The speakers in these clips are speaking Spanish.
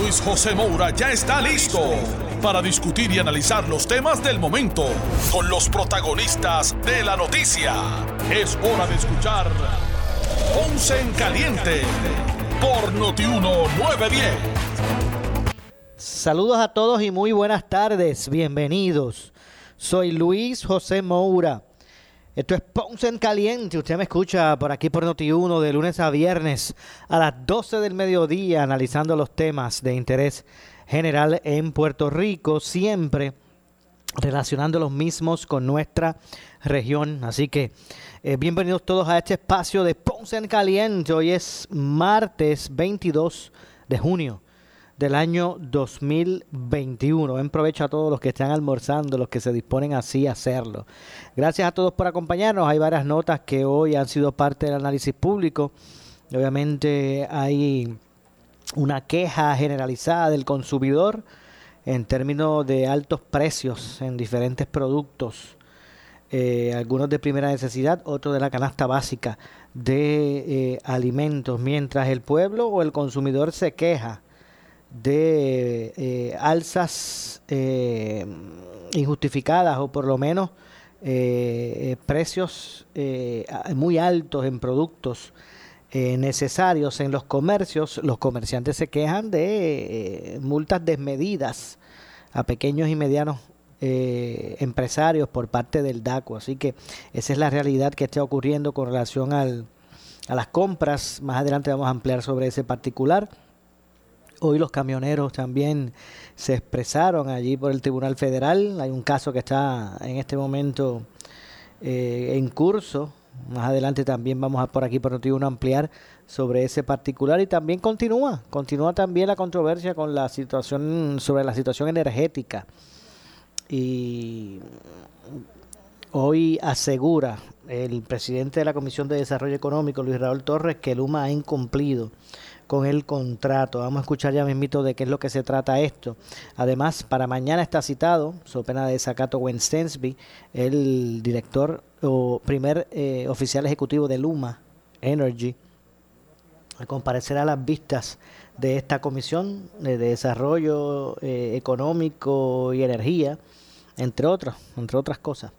Luis José Moura ya está listo para discutir y analizar los temas del momento con los protagonistas de la noticia. Es hora de escuchar Ponce en Caliente por Notiuno 910. Saludos a todos y muy buenas tardes. Bienvenidos. Soy Luis José Moura. Esto es Ponce en Caliente. Usted me escucha por aquí por Noti1 de lunes a viernes a las 12 del mediodía analizando los temas de interés general en Puerto Rico, siempre relacionando los mismos con nuestra región. Así que eh, bienvenidos todos a este espacio de Ponce en Caliente. Hoy es martes 22 de junio del año 2021. En provecho a todos los que están almorzando, los que se disponen así a hacerlo. Gracias a todos por acompañarnos. Hay varias notas que hoy han sido parte del análisis público. Obviamente hay una queja generalizada del consumidor en términos de altos precios en diferentes productos. Eh, algunos de primera necesidad, otros de la canasta básica de eh, alimentos, mientras el pueblo o el consumidor se queja de eh, alzas eh, injustificadas o por lo menos eh, precios muy altos en productos necesarios en los comercios, los comerciantes se quejan de multas desmedidas a pequeños y medianos empresarios por parte del DACO. Así que esa es la realidad que está ocurriendo con relación al, a las compras. Más adelante vamos a ampliar sobre ese particular. Hoy los camioneros también se expresaron allí por el Tribunal Federal. Hay un caso que está en este momento eh, en curso. Más adelante también vamos a por aquí por Noti1 ampliar sobre ese particular y también continúa, continúa también la controversia con la situación sobre la situación energética. Y hoy asegura el presidente de la Comisión de Desarrollo Económico, Luis Raúl Torres, que Luma ha incumplido con el contrato. Vamos a escuchar ya mismito de qué es lo que se trata esto. Además, para mañana está citado, so pena de desacato, Wensensby, el director o primer eh, oficial ejecutivo de Luma Energy, a comparecer a las vistas de esta comisión de desarrollo eh, económico y energía, entre otras, entre otras cosas.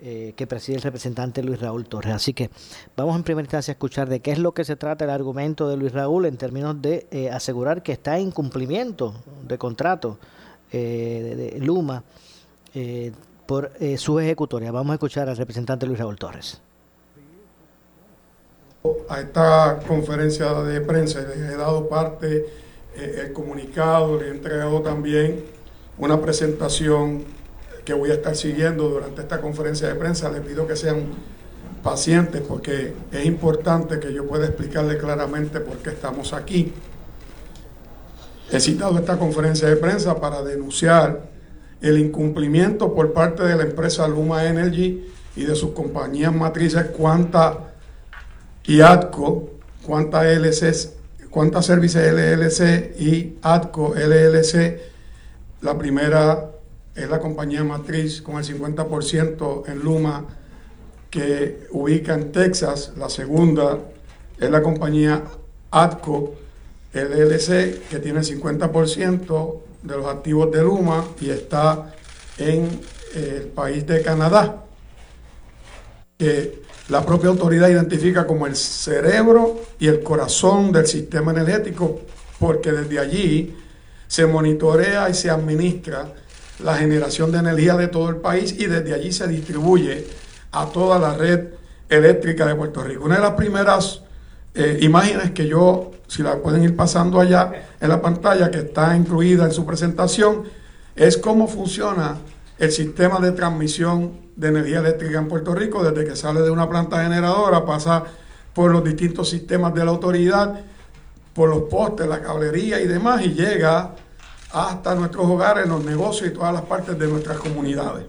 Eh, que preside el representante Luis Raúl Torres. Así que vamos en primera instancia a escuchar de qué es lo que se trata el argumento de Luis Raúl en términos de eh, asegurar que está en cumplimiento de contrato eh, de, Luma por su ejecutoria. Vamos a escuchar al representante Luis Raúl Torres. A esta conferencia de prensa le he dado parte el comunicado, le he entregado también una presentación que voy a estar siguiendo durante esta conferencia de prensa. Les pido que sean pacientes porque es importante que yo pueda explicarle claramente por qué estamos aquí. He citado esta conferencia de prensa para denunciar el incumplimiento por parte de la empresa Luma Energy y de sus compañías matrices Cuanta y ATCO, Cuanta LLC, Cuanta Services LLC y ATCO LLC, la primera es la compañía matriz con el 50% en Luma que ubica en Texas. La segunda es la compañía ATCO LLC que tiene el 50% de los activos de Luma y está en el país de Canadá, que la propia autoridad identifica como el cerebro y el corazón del sistema energético, porque desde allí se monitorea y se administra la generación de energía de todo el país y desde allí se distribuye a toda la red eléctrica de Puerto Rico. Una de las primeras eh, imágenes que yo, si la pueden ir pasando allá en la pantalla, que está incluida en su presentación, es cómo funciona el sistema de transmisión de energía eléctrica en Puerto Rico, desde que sale de una planta generadora, pasa por los distintos sistemas de la autoridad, por los postes, la cablería y demás, y llega hasta nuestros hogares, los negocios y todas las partes de nuestras comunidades.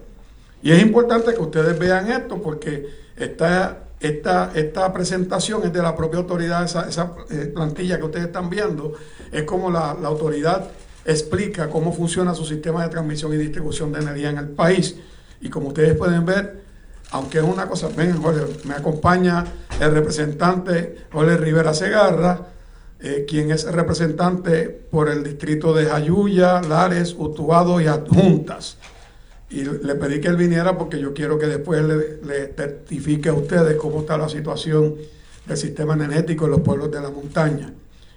Y es importante que ustedes vean esto porque esta, esta, esta presentación es de la propia autoridad, esa, esa eh, plantilla que ustedes están viendo, es como la, la autoridad explica cómo funciona su sistema de transmisión y distribución de energía en el país. Y como ustedes pueden ver, aunque es una cosa, ven, Jorge, me acompaña el representante Jorge Rivera Segarra, eh, quien es representante por el distrito de Jayuya, Lares, Utuado y Adjuntas. Y le pedí que él viniera porque yo quiero que después le, le certifique a ustedes cómo está la situación del sistema energético en los pueblos de la montaña.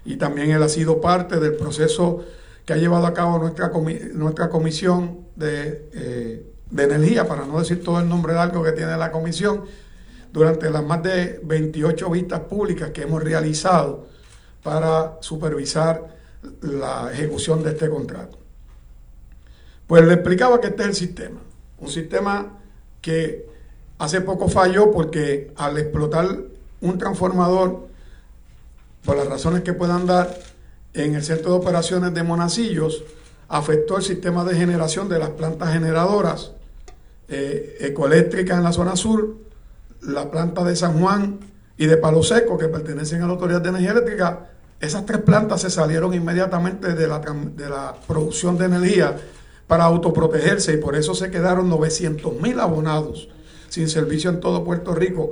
Y también él ha sido parte del proceso que ha llevado a cabo nuestra, nuestra comisión de, eh, de energía, para no decir todo el nombre largo que tiene la comisión, durante las más de 28 vistas públicas que hemos realizado para supervisar la ejecución de este contrato. Pues le explicaba que este es el sistema, un sistema que hace poco falló porque al explotar un transformador, por las razones que puedan dar, en el centro de operaciones de Monacillos, afectó el sistema de generación de las plantas generadoras eh, ecoeléctricas en la zona sur, la planta de San Juan y de Palo Seco, que pertenecen a la Autoridad de Energía Eléctrica, esas tres plantas se salieron inmediatamente de la, producción de energía para autoprotegerse y por eso se quedaron 900 mil abonados sin servicio en todo Puerto Rico,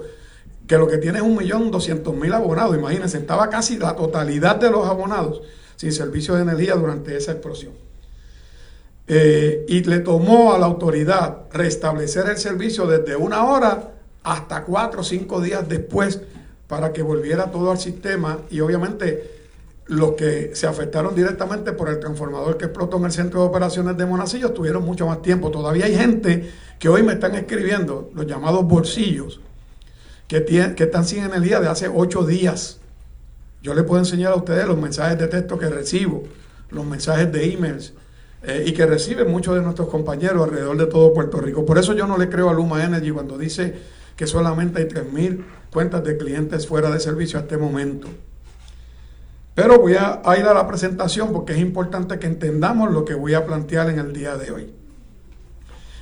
que lo que tiene es 1.200.000 abonados. Imagínense, estaba casi la totalidad de los abonados sin servicio de energía durante esa explosión. Eh, y le tomó a la autoridad restablecer el servicio desde una hora hasta cuatro o cinco días después para que volviera todo al sistema y obviamente los que se afectaron directamente por el transformador que explotó en el centro de operaciones de Monacillo tuvieron mucho más tiempo. Todavía hay gente que hoy me están escribiendo, los llamados bolsillos, que, que están sin energía de hace ocho días. Yo les puedo enseñar a ustedes los mensajes de texto que recibo, los mensajes de emails eh, y que reciben muchos de nuestros compañeros alrededor de todo Puerto Rico. Por eso yo no le creo a Luma Energy cuando dice que solamente hay 3.000 cuentas de clientes fuera de servicio a este momento. Pero voy a, ir a la presentación porque es importante que entendamos lo que voy a plantear en el día de hoy.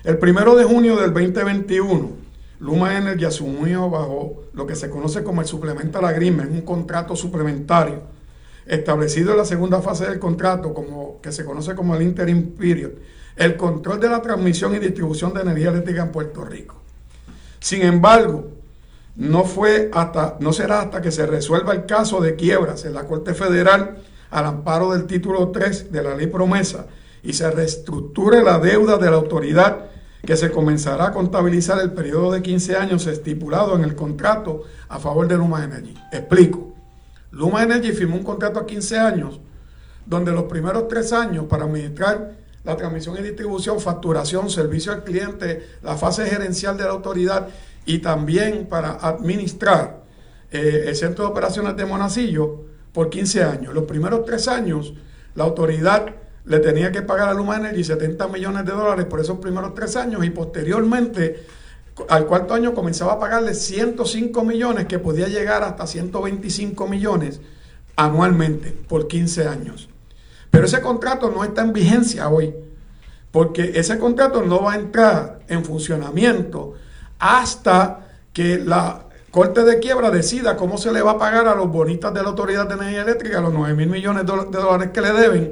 El primero de junio del 2021, Luma Energy asumió bajo lo que se conoce como el Supplemental Agreement, un contrato suplementario establecido en la segunda fase del contrato, como, que se conoce como el Interim Period, el control de la transmisión y distribución de energía eléctrica en Puerto Rico. Sin embargo, no fue hasta, no será hasta que se resuelva el caso de quiebras en la Corte Federal al amparo del título 3 de la ley promesa y se reestructure la deuda de la autoridad que se comenzará a contabilizar el periodo de 15 años estipulado en el contrato a favor de Luma Energy. Explico. Luma Energy firmó un contrato a 15 años donde los primeros tres años para administrar la transmisión y distribución, facturación, servicio al cliente, la fase gerencial de la autoridad y también para administrar eh, el centro de operaciones de Monacillo por 15 años. Los primeros tres años, la autoridad le tenía que pagar a Luma Energy 70 millones de dólares por esos primeros tres años y posteriormente, al cuarto año, comenzaba a pagarle 105 millones, que podía llegar hasta 125 millones anualmente por 15 años. Pero ese contrato no está en vigencia hoy, porque ese contrato no va a entrar en funcionamiento hasta que la Corte de Quiebra decida cómo se le va a pagar a los bonistas de la Autoridad de Energía Eléctrica los 9 mil millones de dólares que le deben,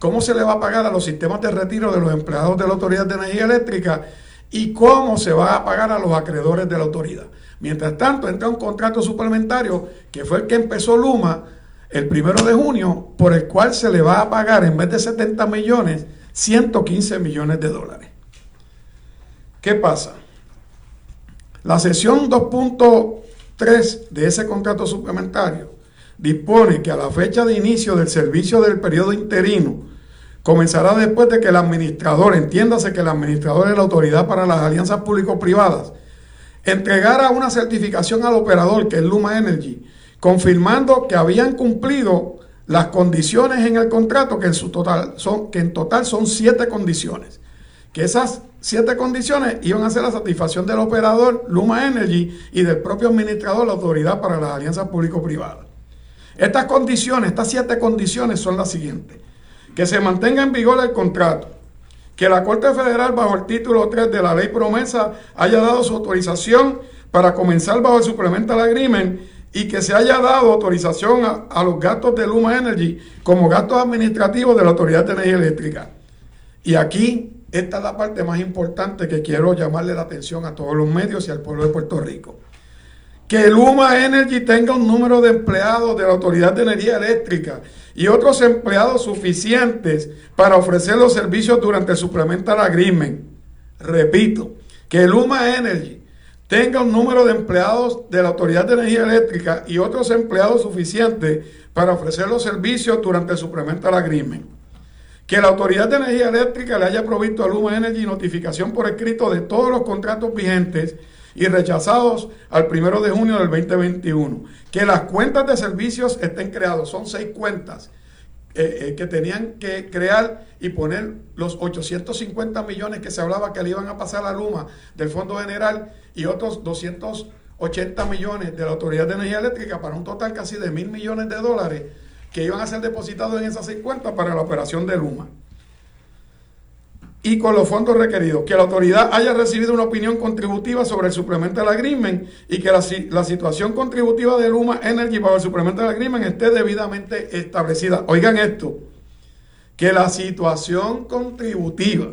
cómo se le va a pagar a los sistemas de retiro de los empleados de la Autoridad de Energía Eléctrica y cómo se va a pagar a los acreedores de la autoridad. Mientras tanto, entra un contrato suplementario que fue el que empezó Luma el primero de junio, por el cual se le va a pagar en vez de 70 millones, 115 millones de dólares. ¿Qué pasa? La sesión 2.3 de ese contrato suplementario dispone que a la fecha de inicio del servicio del periodo interino comenzará después de que el administrador, entiéndase que el administrador es la autoridad para las alianzas público-privadas, entregara una certificación al operador, que es Luma Energy, confirmando que habían cumplido las condiciones en el contrato, que en, su total son, que en total son siete condiciones. Que esas siete condiciones iban a ser la satisfacción del operador Luma Energy y del propio administrador, la autoridad para las alianzas público-privadas. Estas condiciones, estas siete condiciones son las siguientes. que se mantenga en vigor el contrato, que la Corte Federal bajo el título 3 de la ley promesa haya dado su autorización para comenzar bajo el Supplemental Agreement y que se haya dado autorización a, a, los gastos de Luma Energy como gastos administrativos de la Autoridad de Energía Eléctrica. Y aquí, esta es la parte más importante que quiero llamarle la atención a todos los medios y al pueblo de Puerto Rico. Que Luma Energy tenga un número de empleados de la Autoridad de Energía Eléctrica y otros empleados suficientes para ofrecer los servicios durante el Supplemental Agreement. Repito, que Luma Energy tenga un número de empleados de la Autoridad de Energía Eléctrica y otros empleados suficientes para ofrecer los servicios durante el Supplemental Agreement. Que la Autoridad de Energía Eléctrica le haya provisto a Luma Energy notificación por escrito de todos los contratos vigentes y rechazados al primero de junio del 2021. Que las cuentas de servicios estén creadas, son seis cuentas eh, eh, que tenían que crear y poner los 850 millones que se hablaba que le iban a pasar a Luma del Fondo General y otros 280 millones de la Autoridad de Energía Eléctrica para un total casi de mil millones de dólares que iban a ser depositados en esas 50 para la operación de Luma. Y con los fondos requeridos, que la autoridad haya recibido una opinión contributiva sobre el suplemento del agreement y que la, la situación contributiva de Luma Energy para el suplemento del agreement esté debidamente establecida. Oigan esto, que la situación contributiva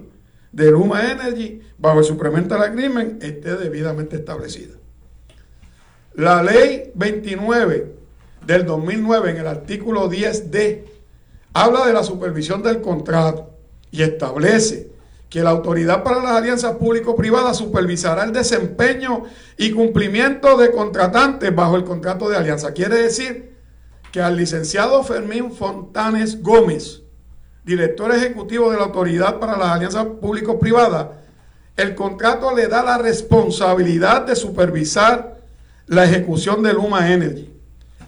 de Luma Energy bajo el suplemento del agreement esté debidamente establecida. La ley 29 del 2009 en el artículo 10D habla de la supervisión del contrato y establece que la autoridad para las alianzas público-privadas supervisará el desempeño y cumplimiento de contratantes bajo el contrato de alianza. Quiere decir que al licenciado Fermín Fontanes Gómez, director ejecutivo de la autoridad para las alianzas público-privadas, el contrato le da la responsabilidad de supervisar la ejecución de Luma Energy.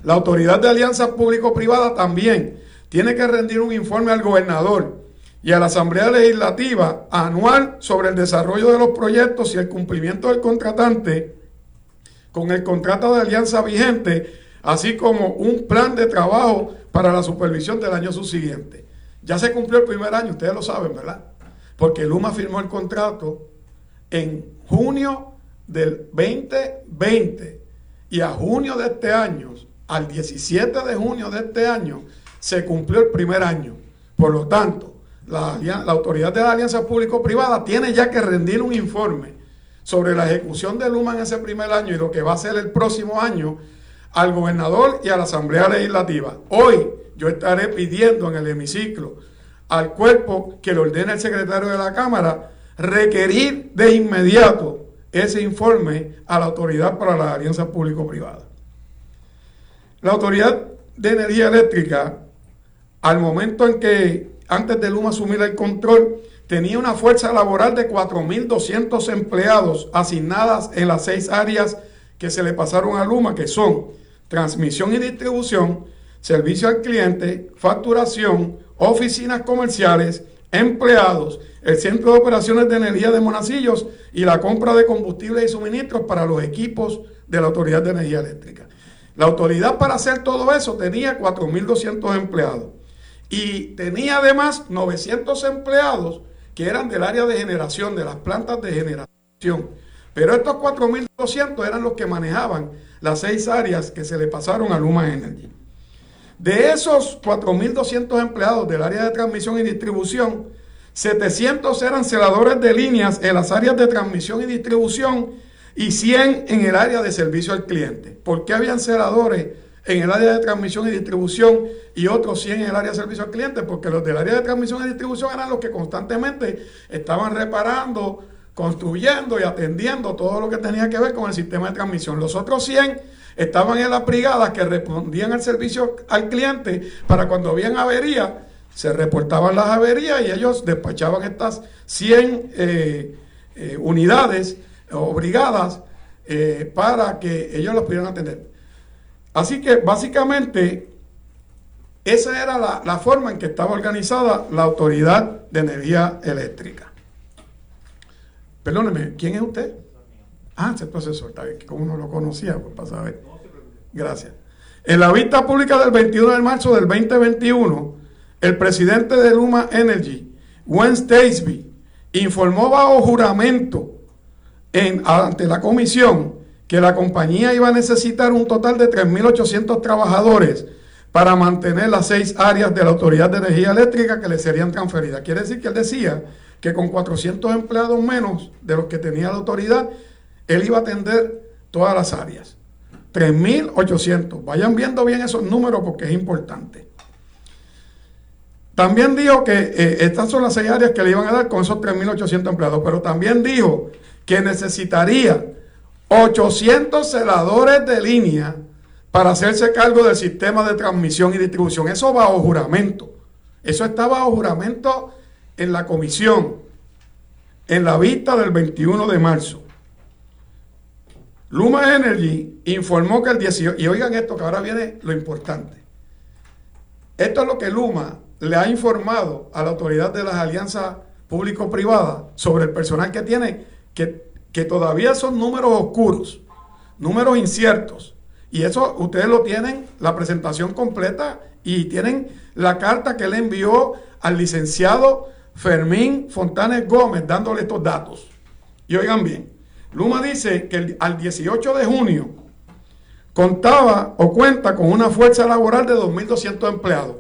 La autoridad de alianzas público-privada también tiene que rendir un informe al gobernador y a la Asamblea Legislativa anual sobre el desarrollo de los proyectos y el cumplimiento del contratante con el contrato de alianza vigente, así como un plan de trabajo para la supervisión del año subsiguiente. Ya se cumplió el primer año, ustedes lo saben, ¿verdad? Porque Luma firmó el contrato en junio del 2020 y a junio de este año al 17 de junio de este año se cumplió el primer año. Por lo tanto, la, autoridad de la alianza público-privada tiene ya que rendir un informe sobre la ejecución de Luma en ese primer año y lo que va a ser el próximo año al gobernador y a la Asamblea Legislativa. Hoy yo estaré pidiendo en el hemiciclo al cuerpo que le ordene el secretario de la Cámara requerir de inmediato ese informe a la autoridad para la alianza público-privada. La Autoridad de Energía Eléctrica, al momento en que antes de Luma asumir el control, tenía una fuerza laboral de 4.200 empleados asignadas en las seis áreas que se le pasaron a Luma, que son transmisión y distribución, servicio al cliente, facturación, oficinas comerciales, empleados, el Centro de Operaciones de Energía de Monacillos y la compra de combustibles y suministros para los equipos de la Autoridad de Energía Eléctrica. La autoridad para hacer todo eso tenía 4.200 empleados y tenía además 900 empleados que eran del área de generación, de las plantas de generación. Pero estos 4.200 eran los que manejaban las seis áreas que se le pasaron a Luma Energy. De esos 4.200 empleados del área de transmisión y distribución, 700 eran celadores de líneas en las áreas de transmisión y distribución y 100 en el área de servicio al cliente. ¿Por qué habían celadores en el área de transmisión y distribución y otros 100 en el área de servicio al cliente? Porque los del área de transmisión y distribución eran los que constantemente estaban reparando, construyendo y atendiendo todo lo que tenía que ver con el sistema de transmisión. Los otros 100 estaban en las brigadas que respondían al servicio al cliente para cuando habían avería, se reportaban las averías y ellos despachaban estas 100 eh, eh, unidades obligadas eh, para que ellos los pudieran atender. Así que básicamente esa era la, forma en que estaba organizada la Autoridad de Energía Eléctrica. Perdóneme, ¿quién es usted? Ah, ese profesor, está bien, como no lo conocía, pues para saber. Gracias. En la vista pública del 21 de marzo del 2021, el presidente de Luma Energy, Gwen Stacy, informó bajo juramento ante la comisión que la compañía iba a necesitar un total de 3.800 trabajadores para mantener las seis áreas de la Autoridad de Energía Eléctrica que le serían transferidas. Quiere decir que él decía que con 400 empleados menos de los que tenía la autoridad, él iba a atender todas las áreas. 3.800. Vayan viendo bien esos números porque es importante. También dijo que eh, estas son las seis áreas que le iban a dar con esos 3.800 empleados, pero también dijo que necesitaría 800 celadores de línea para hacerse cargo del sistema de transmisión y distribución. Eso bajo juramento. Eso está bajo juramento en la comisión, en la vista del 21 de marzo. Luma Energy informó que el 18, y oigan esto que ahora viene lo importante. Esto es lo que Luma le ha informado a la autoridad de las alianzas público-privadas sobre el personal que tiene, que, que todavía son números oscuros, números inciertos. Y eso ustedes lo tienen, la presentación completa, y tienen la carta que le envió al licenciado Fermín Fontanes Gómez dándole estos datos. Y oigan bien, Luma dice que al 18 de junio contaba o cuenta con una fuerza laboral de 2.200 empleados.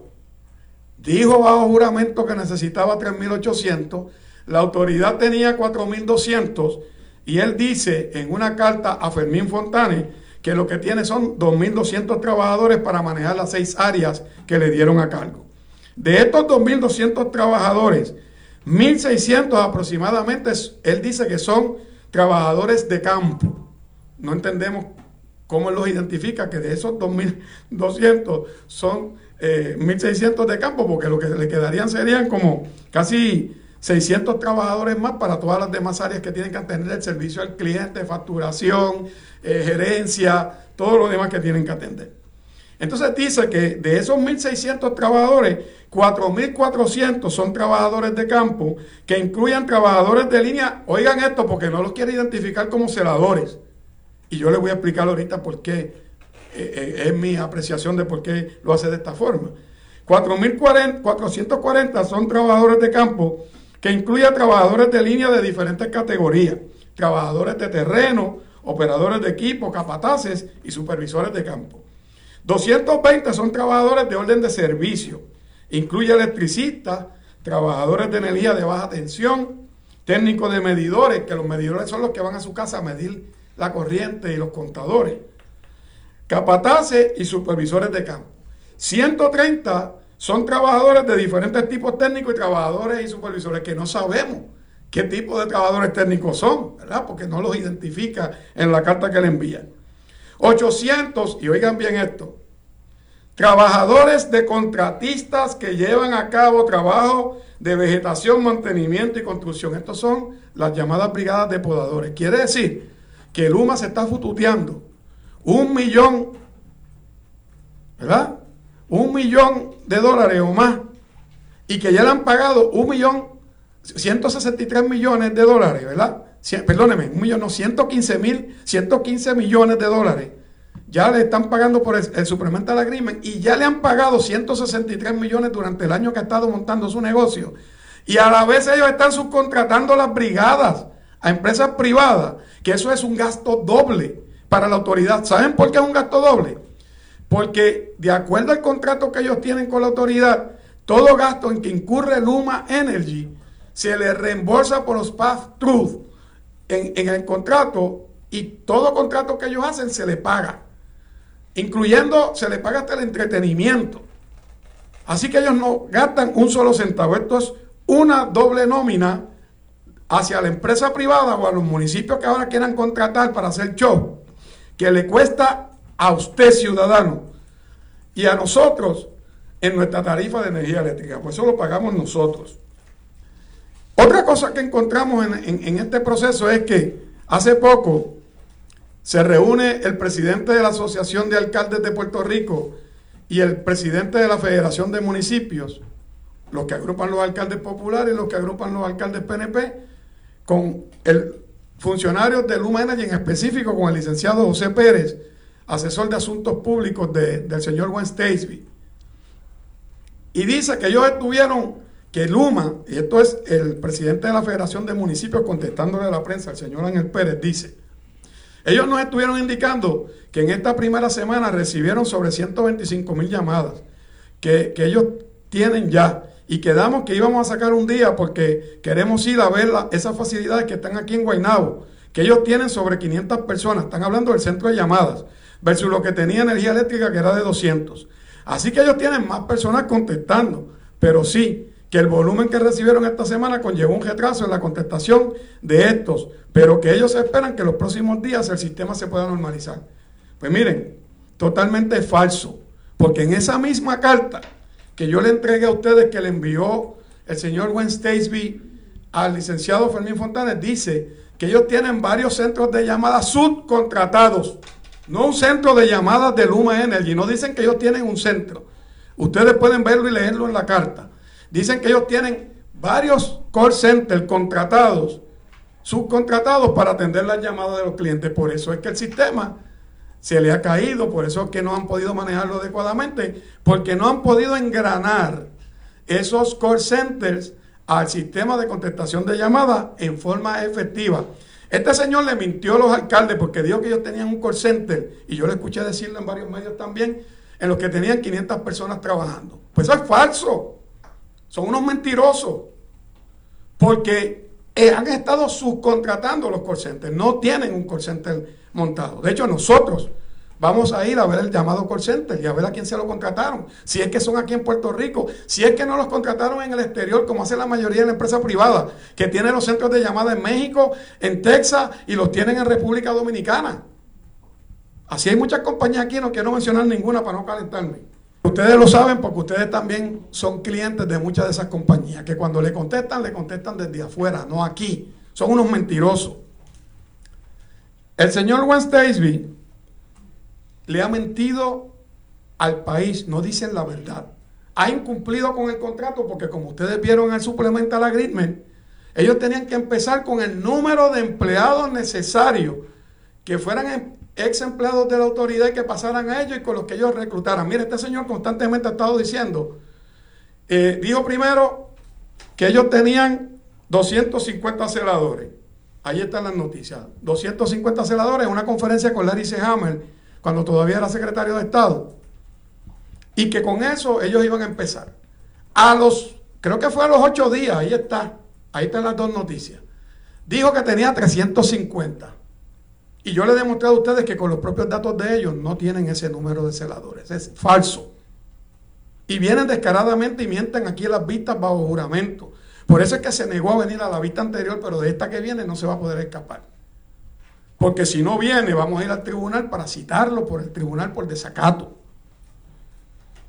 Dijo bajo juramento que necesitaba 3.800, la autoridad tenía 4.200 y él dice en una carta a Fermín Fontanes que lo que tiene son 2.200 trabajadores para manejar las seis áreas que le dieron a cargo. De estos 2.200 trabajadores, 1.600 aproximadamente, él dice que son trabajadores de campo. No entendemos cómo los identifica, que de esos 2.200 son 1.600 eh, de campo, porque lo que le quedarían serían como casi 600 trabajadores más para todas las demás áreas que tienen que atender el servicio al cliente, facturación, eh, gerencia, todo lo demás que tienen que atender. Entonces dice que de esos 1.600 trabajadores, 4.400 son trabajadores de campo, que incluyan trabajadores de línea. Oigan esto porque no los quiere identificar como celadores. Y yo les voy a explicar ahorita por qué, eh, eh, es mi apreciación de por qué lo hace de esta forma. 4.440 son trabajadores de campo, que incluyen trabajadores de línea de diferentes categorías, trabajadores de terreno, operadores de equipo, capataces y supervisores de campo. 220 son trabajadores de orden de servicio. Incluye electricistas, trabajadores de energía de baja tensión, técnicos de medidores, que los medidores son los que van a su casa a medir la corriente y los contadores, capataces y supervisores de campo. 130 son trabajadores de diferentes tipos técnicos y trabajadores y supervisores que no sabemos qué tipo de trabajadores técnicos son, ¿verdad? Porque no los identifica en la carta que le envían. 800, y oigan bien esto, trabajadores de contratistas que llevan a cabo trabajo de vegetación, mantenimiento y construcción. Estos son las llamadas brigadas de podadores. Quiere decir que Luma se está fututeando un millón, ¿verdad? Un millón de dólares o más y que ya le han pagado un millón, 163 millones de dólares, ¿verdad? perdóneme, un millón, no, 115 mil, 115 millones de dólares. Ya le están pagando por el, suplemento la agreement y ya le han pagado 163 millones durante el año que ha estado montando su negocio. Y a la vez ellos están subcontratando las brigadas a empresas privadas, que eso es un gasto doble para la autoridad. ¿Saben por qué es un gasto doble? Porque de acuerdo al contrato que ellos tienen con la autoridad, todo gasto en que incurre Luma Energy se le reembolsa por los path truth en, el contrato y todo contrato que ellos hacen se le paga. Incluyendo, se le paga hasta el entretenimiento. Así que ellos no gastan un solo centavo. Esto es una doble nómina hacia la empresa privada o a los municipios que ahora quieran contratar para hacer show, que le cuesta a usted ciudadano y a nosotros en nuestra tarifa de energía eléctrica. Pues eso lo pagamos nosotros. Otra cosa que encontramos en, este proceso es que hace poco se reúne el presidente de la Asociación de Alcaldes de Puerto Rico y el presidente de la Federación de Municipios, los que agrupan los alcaldes populares los que agrupan los alcaldes PNP, con el funcionario de Luma Energy, en específico con el licenciado José Pérez, asesor de asuntos públicos del señor Gwen Stacy. Y dice que ellos estuvieron, que Luma, y esto es el presidente de la Federación de Municipios contestándole a la prensa, el señor Ángel Pérez, dice, ellos nos estuvieron indicando que en esta primera semana recibieron sobre 125 mil llamadas que, que ellos tienen ya y quedamos que íbamos a sacar un día porque queremos ir a ver esas facilidades que están aquí en Guaynabo, que ellos tienen sobre 500 personas, están hablando del centro de llamadas, versus lo que tenía energía eléctrica que era de 200. Así que ellos tienen más personas contestando, pero sí que el volumen que recibieron esta semana conllevó un retraso en la contestación de estos, pero que ellos esperan que los próximos días el sistema se pueda normalizar. Pues miren, totalmente falso, porque en esa misma carta que yo le entregué a ustedes que le envió el señor Gwen al licenciado Fermín Fontanes, dice que ellos tienen varios centros de llamadas subcontratados, no un centro de llamadas de Luma Energy, no dicen que ellos tienen un centro. Ustedes pueden verlo y leerlo en la carta. Dicen que ellos tienen varios call centers contratados, subcontratados para atender las llamadas de los clientes. Por eso es que el sistema se le ha caído, por eso es que no han podido manejarlo adecuadamente, porque no han podido engranar esos call centers al sistema de contestación de llamadas en forma efectiva. Este señor le mintió a los alcaldes porque dijo que ellos tenían un call center, y yo le escuché decirlo en varios medios también, en los que tenían 500 personas trabajando. Pues eso es falso. Son unos mentirosos. Porque eh, han estado subcontratando los call centers. No tienen un call center montado. De hecho, nosotros vamos a ir a ver el llamado call center y a ver a quién se lo contrataron. Si es que son aquí en Puerto Rico, si es que no los contrataron en el exterior, como hace la mayoría de la empresa privada, que tiene los centros de llamada en México, en Texas y los tienen en República Dominicana. Así hay muchas compañías aquí, no quiero mencionar ninguna para no calentarme. Ustedes lo saben porque ustedes también son clientes de muchas de esas compañías, que cuando le contestan, le contestan desde afuera, no aquí. Son unos mentirosos. El señor Juan le ha mentido al país, no dicen la verdad. Ha incumplido con el contrato porque como ustedes vieron en el supplemental agreement, ellos tenían que empezar con el número de empleados necesarios que fueran ex empleados de la autoridad y que pasaran a ellos y con los que ellos reclutaran. Mire, este señor constantemente ha estado diciendo, eh, dijo primero que ellos tenían 250 celadores. Ahí están las noticias. 250 celadores en una conferencia con Larry C. Hammer, cuando todavía era secretario de Estado. Y que con eso ellos iban a empezar. A los, creo que fue a los ocho días, ahí está, ahí están las dos noticias. Dijo que tenía 350. Y yo le he demostrado a ustedes que con los propios datos de ellos no tienen ese número de celadores. Es falso. Y vienen descaradamente y mienten aquí las vistas bajo juramento. Por eso es que se negó a venir a la vista anterior, pero de esta que viene no se va a poder escapar. Porque si no viene, vamos a ir al tribunal para citarlo por el tribunal por desacato.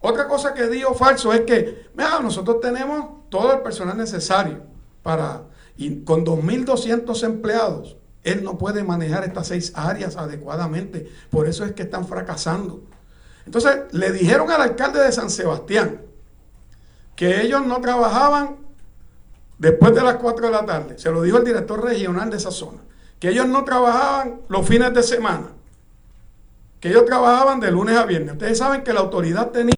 Otra cosa que digo falso es que, mira, nosotros tenemos todo el personal necesario para, y con 2.200 empleados, él no puede manejar estas seis áreas adecuadamente. Por eso es que están fracasando. Entonces, le dijeron al alcalde de San Sebastián que ellos no trabajaban después de las 4 de la tarde, se lo dijo el director regional de esa zona, que ellos no trabajaban los fines de semana, que ellos trabajaban de lunes a viernes. Ustedes saben que la autoridad tenía...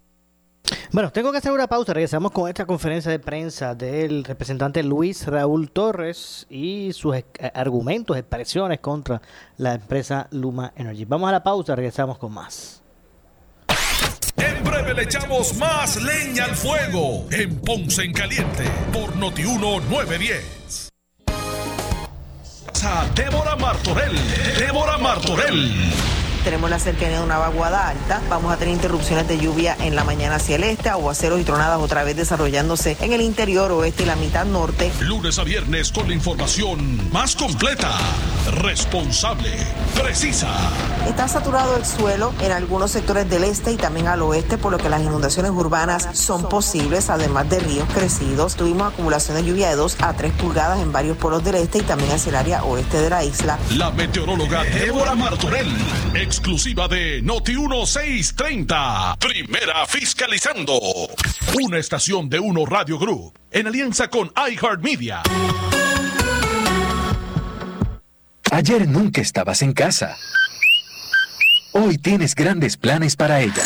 Bueno, tengo que hacer una pausa. Regresamos con esta conferencia de prensa del representante Luis Raúl Torres y sus eh, argumentos, expresiones contra la empresa Luma Energy. Vamos a la pausa, regresamos con más. En breve le echamos más leña al fuego en Ponce en Caliente por Notiuno 910. A Débora Martorell. Débora Martorell tenemos la cercanía de una vaguada alta. Vamos a tener interrupciones de lluvia en la mañana hacia el este, aguaceros y tronadas otra vez desarrollándose en el interior oeste y la mitad norte. Lunes a viernes con la información más completa, responsable, precisa. Está saturado el suelo en algunos sectores del este y también al oeste, por lo que las inundaciones urbanas son posibles, además de ríos crecidos. Tuvimos acumulación de lluvia de 2 a 3 pulgadas en varios polos del este y también hacia el área oeste de la isla. La meteoróloga Débora Martorell exclusiva de Noti 1630. Primera fiscalizando. Una estación de Uno Radio Group en alianza con iHeartMedia. Ayer nunca estabas en casa. Hoy tienes grandes planes para ella.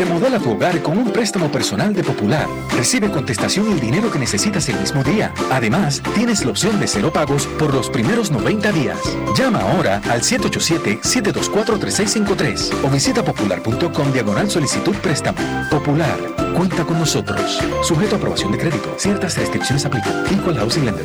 Remodela tu hogar con un préstamo personal de Popular. Recibe contestación y el dinero que necesitas el mismo día. Además, tienes la opción de cero pagos por los primeros 90 días. Llama ahora al 787-724-3653 o visita popular.com diagonal solicitud préstamo. Popular, cuenta con nosotros. Sujeto a aprobación de crédito. Ciertas restricciones aplican. Equal Housing Lender.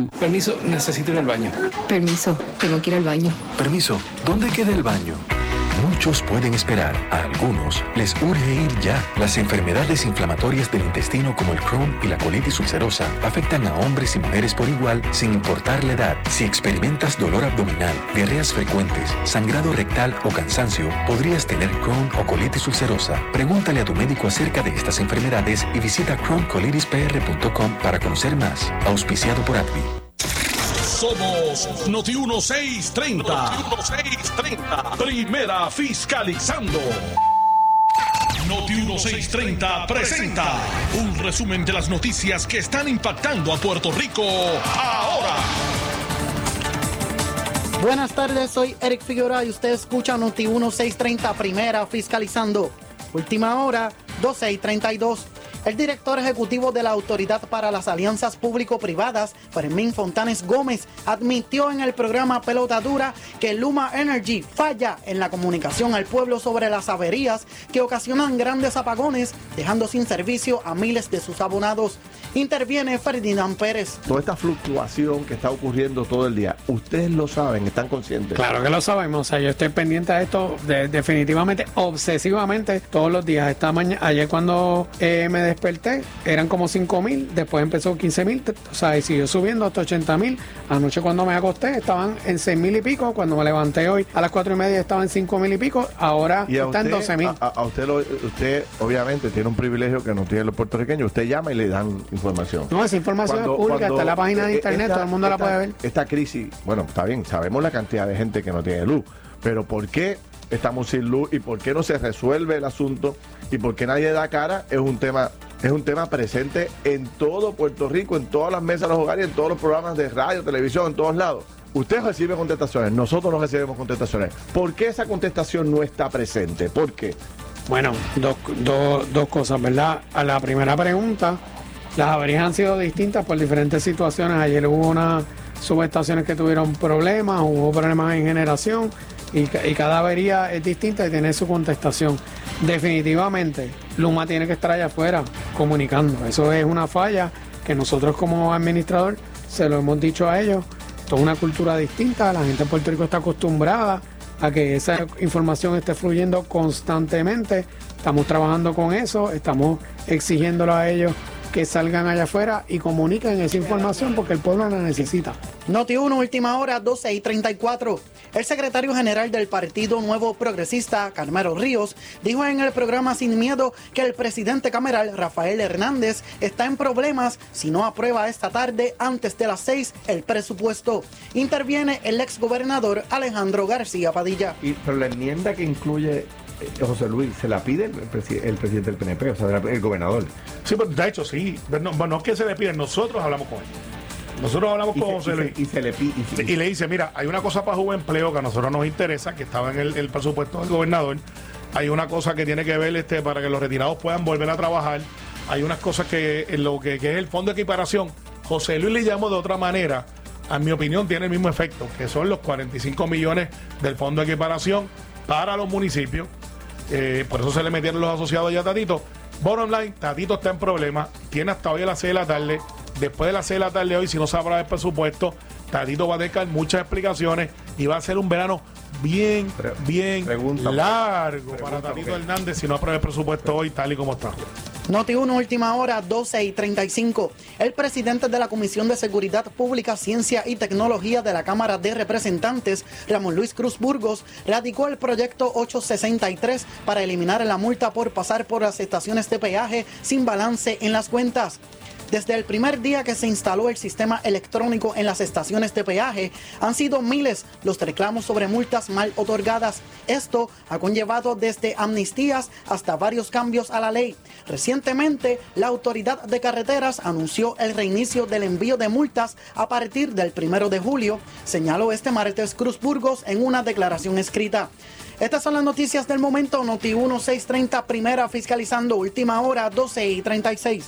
Permiso, necesito ir al baño. Permiso, tengo que ir al baño. Permiso, ¿dónde queda el baño? Muchos pueden esperar, a algunos les urge ir ya. Las enfermedades inflamatorias del intestino como el Crohn y la colitis ulcerosa afectan a hombres y mujeres por igual sin importar la edad. Si experimentas dolor abdominal, diarreas frecuentes, sangrado rectal o cansancio, podrías tener Crohn o colitis ulcerosa. Pregúntale a tu médico acerca de estas enfermedades y visita crohncolitis.pr.com para conocer más. Auspiciado por ADVI. Somos Noti 1630. Noti 1630. Primera fiscalizando. Noti 1630 presenta un resumen de las noticias que están impactando a Puerto Rico ahora. Buenas tardes, soy Eric Figueroa y usted escucha Noti 1630 Primera fiscalizando. Última hora, 12 y 32. El director ejecutivo de la Autoridad para las Alianzas Público-Privadas, Fermín Fontanes Gómez, admitió en el programa Pelota Dura que Luma Energy falla en la comunicación al pueblo sobre las averías que ocasionan grandes apagones, dejando sin servicio a miles de sus abonados. Interviene Ferdinand Pérez. Toda esta fluctuación que está ocurriendo todo el día, ustedes lo saben, están conscientes. Claro que lo sabemos, o sea, yo estoy pendiente de esto de- definitivamente, obsesivamente, todos los días. Esta mañana, ayer cuando eh, me desperté, eran como 5 mil, después empezó 15 mil, o sea, y siguió subiendo hasta 80 mil. Anoche cuando me acosté estaban en 6 mil y pico, cuando me levanté hoy a las 4 y media estaban en 5 mil y pico, ahora Y están en usted, 12 mil. a, a usted, lo- usted obviamente tiene un privilegio que no tienen los puertorriqueños. Usted llama y le dan información. No, esa información es pública, está en la página de eh, internet, todo el mundo la puede ver. Esta crisis, bueno, está bien, sabemos la cantidad de gente que no tiene luz, pero ¿por qué estamos sin luz y por qué no se resuelve el asunto y por qué nadie da cara? Es un tema es un tema presente en todo Puerto Rico, en todas las mesas de los hogares, en todos los programas de radio, televisión, en todos lados. Usted recibe contestaciones, nosotros no recibimos contestaciones. ¿Por qué esa contestación no está presente? ¿Por qué? Bueno, dos, dos, dos cosas, ¿verdad? A la primera pregunta, las averías han sido distintas por diferentes situaciones. Ayer hubo unas subestaciones que tuvieron problemas, hubo problemas en generación y, ca- y cada avería es distinta y tiene su contestación. Definitivamente, Luma tiene que estar allá afuera comunicando. Eso es una falla que nosotros como administrador se lo hemos dicho a ellos. Es una cultura distinta, la gente en Puerto Rico está acostumbrada a que esa información esté fluyendo constantemente. Estamos trabajando con eso, estamos exigiéndolo a ellos que salgan allá afuera y comuniquen esa información porque el pueblo la necesita. Noti 1, última hora, 12 y 34. El secretario general del Partido Nuevo Progresista, Carmelo Ríos, dijo en el programa Sin Miedo que el presidente cameral, Rafael Hernández, está en problemas si no aprueba esta tarde, antes de las 6, el presupuesto. Interviene el exgobernador Alejandro García Padilla. Y, pero la enmienda que incluye José Luis, se la pide el, presi- el presidente del PNP, o sea, el gobernador. Sí, pero de hecho, sí. No, no es que se le pide, nosotros hablamos con él. Nosotros hablamos Y con se- José y se- Luis. y se le pide. Sí, Y le dice, mira, hay una cosa para juego empleo que a nosotros nos interesa, que estaba en el, el presupuesto del gobernador. Hay una cosa que tiene que ver este para que los retirados puedan volver a trabajar. Hay unas cosas que en lo que, que es el fondo de equiparación. José Luis le llamó de otra manera. A mi opinión tiene el mismo efecto, que son los 45 millones del fondo de equiparación para los municipios. Eh, por eso se le metieron los asociados ya a Tatito. Bottom line, Tatito está en problemas. Tiene hasta hoy a las 6 de la tarde. Después de las 6 de la tarde hoy, si no aprueba el presupuesto, Tatito va a dejar muchas explicaciones y va a ser un verano bien, bien largo para Tatito Hernández si no aprueba el presupuesto hoy tal y como está. Noti 1, última hora, 12 y 35. El presidente de la Comisión de Seguridad Pública, Ciencia y Tecnología de la Cámara de Representantes, Ramón Luis Cruz Burgos, radicó el proyecto 863 para eliminar la multa por pasar por las estaciones de peaje sin balance en las cuentas. Desde el primer día que se instaló el sistema electrónico en las estaciones de peaje, han sido miles los reclamos sobre multas mal otorgadas. Esto ha conllevado desde amnistías hasta varios cambios a la ley. Recientemente, la Autoridad de Carreteras anunció el reinicio del envío de multas a partir del primero de julio, señaló este martes Cruz Burgos en una declaración escrita. Estas son las noticias del momento. Noti 1630, primera fiscalizando, última hora, 12 y 36.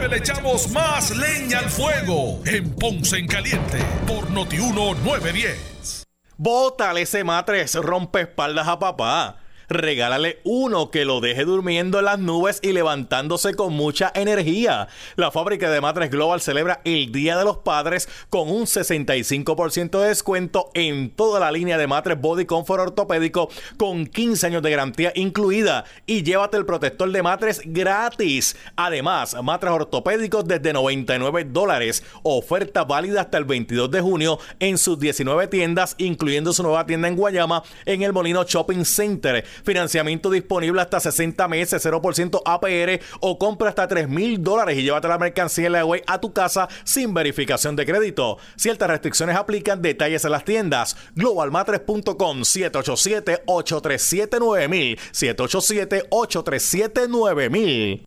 Le echamos más leña al fuego en Ponce en Caliente por Notiuno 910. Bótale ese matres rompe espaldas a papá. Regálale uno que lo deje durmiendo en las nubes y levantándose con mucha energía. La fábrica de matres Global celebra el Día de los Padres con un 65% de descuento en toda la línea de matres Body Comfort ortopédico con 15 años de garantía incluida y llévate el protector de matres gratis. Además, matres ortopédicos desde 99 dólares. Oferta válida hasta el 22 de junio en sus 19 tiendas, incluyendo su nueva tienda en Guayama en el Molino Shopping Center. Financiamiento disponible hasta 60 meses, 0% APR o compra hasta 3 mil dólares y llévate la mercancía web a tu casa sin verificación de crédito. Ciertas restricciones aplican, detalles en las tiendas. Globalmatres.com 787-837-9000 787-837-9000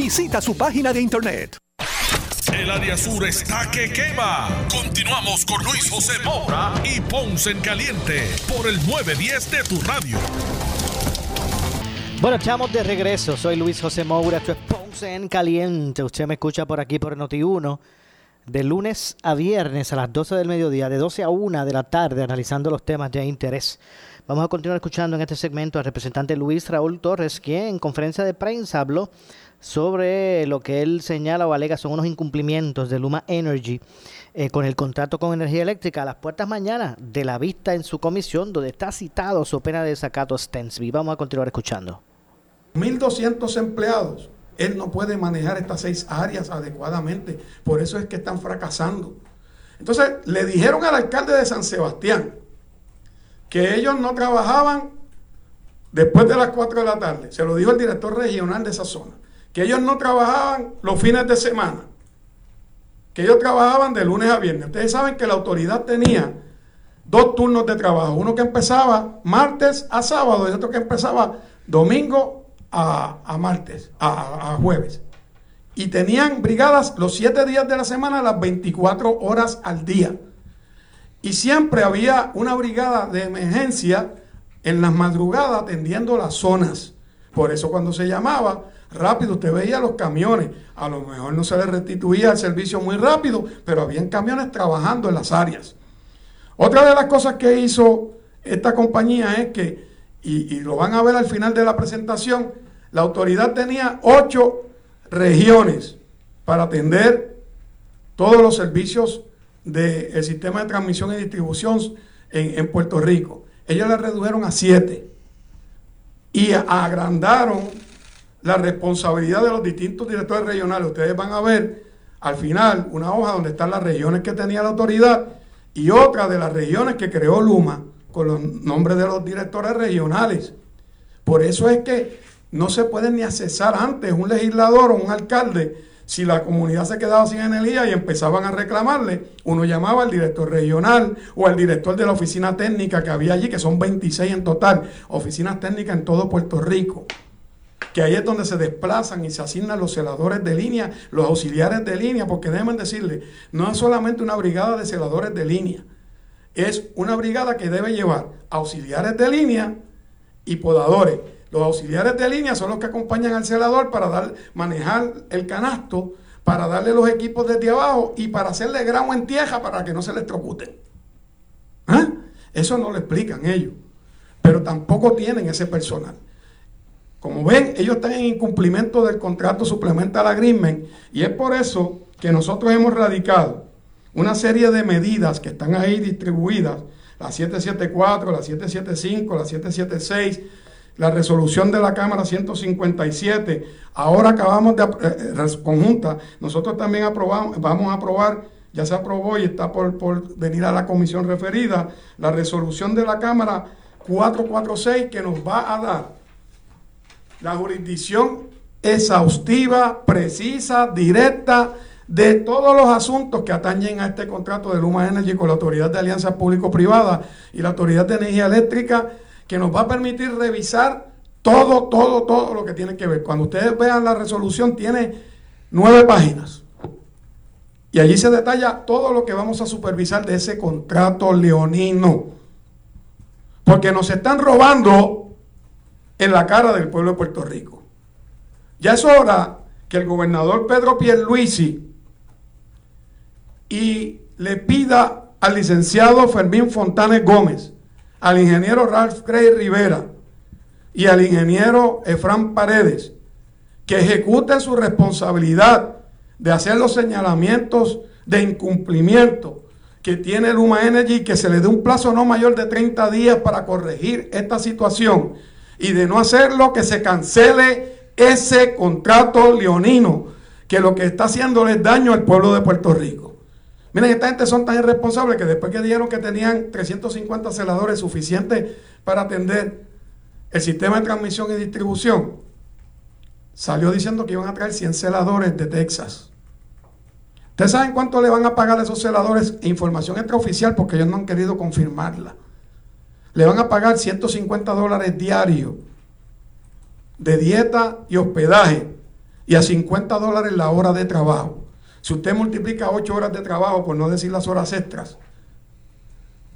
Visita su página de internet. El área sur está que quema. Continuamos con Luis José Moura y Ponce en Caliente por el 910 de tu radio. Bueno, estamos de regreso. Soy Luis José Moura. Esto es Ponce en Caliente. Usted me escucha por aquí por Noti1. De lunes a viernes a las 12 del mediodía, de 12 a 1 de la tarde, analizando los temas de interés. Vamos a continuar escuchando en este segmento al representante Luis Raúl Torres, quien en conferencia de prensa habló sobre lo que él señala o alega son unos incumplimientos de Luma Energy eh, con el contrato con energía eléctrica a las puertas mañana de la vista en su comisión donde está citado su pena de desacato Stensby. Vamos a continuar escuchando. 1.200 empleados. Él no puede manejar estas seis áreas adecuadamente. Por eso es que están fracasando. Entonces, le dijeron al alcalde de San Sebastián que ellos no trabajaban después de las 4 de la tarde. Se lo dijo el director regional de esa zona. Que ellos no trabajaban los fines de semana. Que ellos trabajaban de lunes a viernes. Ustedes saben que la autoridad tenía dos turnos de trabajo. Uno que empezaba martes a sábado y otro que empezaba domingo a, martes, a, a, jueves. Y tenían brigadas los siete días de la semana, las 24 horas al día. Y siempre había una brigada de emergencia en las madrugadas atendiendo las zonas. Por eso cuando se llamaba, rápido usted veía los camiones. A lo mejor no se les restituía el servicio muy rápido, pero habían camiones trabajando en las áreas. Otra de las cosas que hizo esta compañía es que, y, lo van a ver al final de la presentación, la autoridad tenía ocho regiones para atender todos los servicios del sistema de transmisión y distribución en, Puerto Rico. Ellos la redujeron a siete y agrandaron la responsabilidad de los distintos directores regionales. Ustedes van a ver al final una hoja donde están las regiones que tenía la autoridad y otra de las regiones que creó Luma con los nombres de los directores regionales. Por eso es que no se puede ni accesar antes un legislador o un alcalde. Si la comunidad se quedaba sin energía y empezaban a reclamarle, uno llamaba al director regional o al director de la oficina técnica que había allí, que son 26 en total, oficinas técnicas en todo Puerto Rico. Que ahí es donde se desplazan y se asignan los celadores de línea, los auxiliares de línea, porque deben decirle, no es solamente una brigada de celadores de línea, es una brigada que debe llevar auxiliares de línea y podadores los auxiliares de línea son los que acompañan al celador para dar, manejar el canasto, para darle los equipos desde abajo y para hacerle grano en tierra para que no se electrocuten. ¿Ah? Eso no lo explican ellos. Pero tampoco tienen ese personal. Como ven, ellos están en incumplimiento del contrato suplemental agreement y es por eso que nosotros hemos radicado una serie de medidas que están ahí distribuidas, la 774, la 775, la 776, la resolución de la Cámara 157, ahora acabamos de, eh, conjunta, nosotros también aprobamos, vamos a aprobar, ya se aprobó y está por, por venir a la comisión referida, la resolución de la Cámara 446 que nos va a dar la jurisdicción exhaustiva, precisa, directa, de todos los asuntos que atañen a este contrato de Luma Energy con la Autoridad de Alianzas Público-Privada y la Autoridad de Energía Eléctrica que nos va a permitir revisar todo, todo, todo lo que tiene que ver. Cuando ustedes vean la resolución, tiene nueve páginas. Y allí se detalla todo lo que vamos a supervisar de ese contrato leonino. Porque nos están robando en la cara del pueblo de Puerto Rico. Ya es hora que el gobernador Pedro Pierluisi y le pida al licenciado Fermín Fontanes Gómez al ingeniero Ralph Gray Rivera y al ingeniero Efran Paredes que ejecuten su responsabilidad de hacer los señalamientos de incumplimiento que tiene Luma Energy y que se le dé un plazo no mayor de 30 días para corregir esta situación y de no hacerlo que se cancele ese contrato leonino que lo que está haciendo es daño al pueblo de Puerto Rico. Miren, esta gente son tan irresponsables que después que dijeron que tenían 350 celadores suficientes para atender el sistema de transmisión y distribución, salió diciendo que iban a traer 100 celadores de Texas. ¿Ustedes saben cuánto le van a pagar a esos celadores? Información extraoficial porque ellos no han querido confirmarla. Le van a pagar 150 dólares diarios de dieta y hospedaje y a 50 dólares la hora de trabajo. Si usted multiplica 8 horas de trabajo, por no decir las horas extras,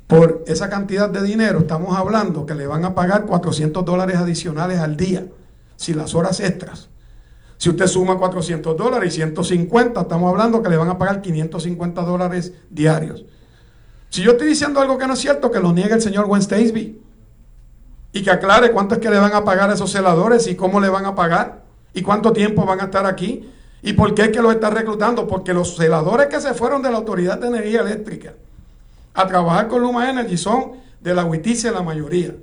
por esa cantidad de dinero, estamos hablando que le van a pagar 400 dólares adicionales al día, si las horas extras. Si usted suma 400 dólares y 150, estamos hablando que le van a pagar 550 dólares diarios. Si yo estoy diciendo algo que no es cierto, que lo niegue el señor Stacy y que aclare cuánto es que le van a pagar a esos celadores y cómo le van a pagar y cuánto tiempo van a estar aquí y por qué es que los está reclutando. Porque los celadores que se fueron de la Autoridad de Energía Eléctrica a trabajar con Luma Energy son de la Huiticia la mayoría,